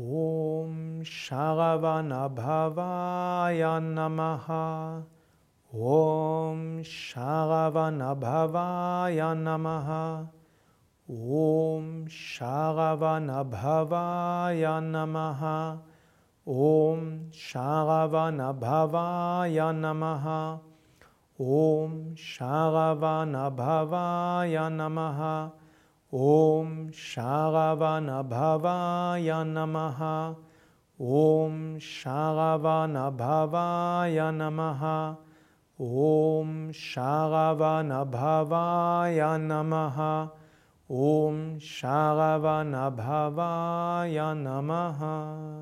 ॐ शागवनभवाय नमः। ॐ शागवनभवाय नमः। ॐ शागवनभवाय नमः। ॐ शागवनभवाय नमः। ॐ शागवनभवाय नमः ॐ शागवनभवाय नमः। ॐ शागवनभवाय नमः। ॐ शागवनभवाय नमः। ॐ शागवनभवाय नमः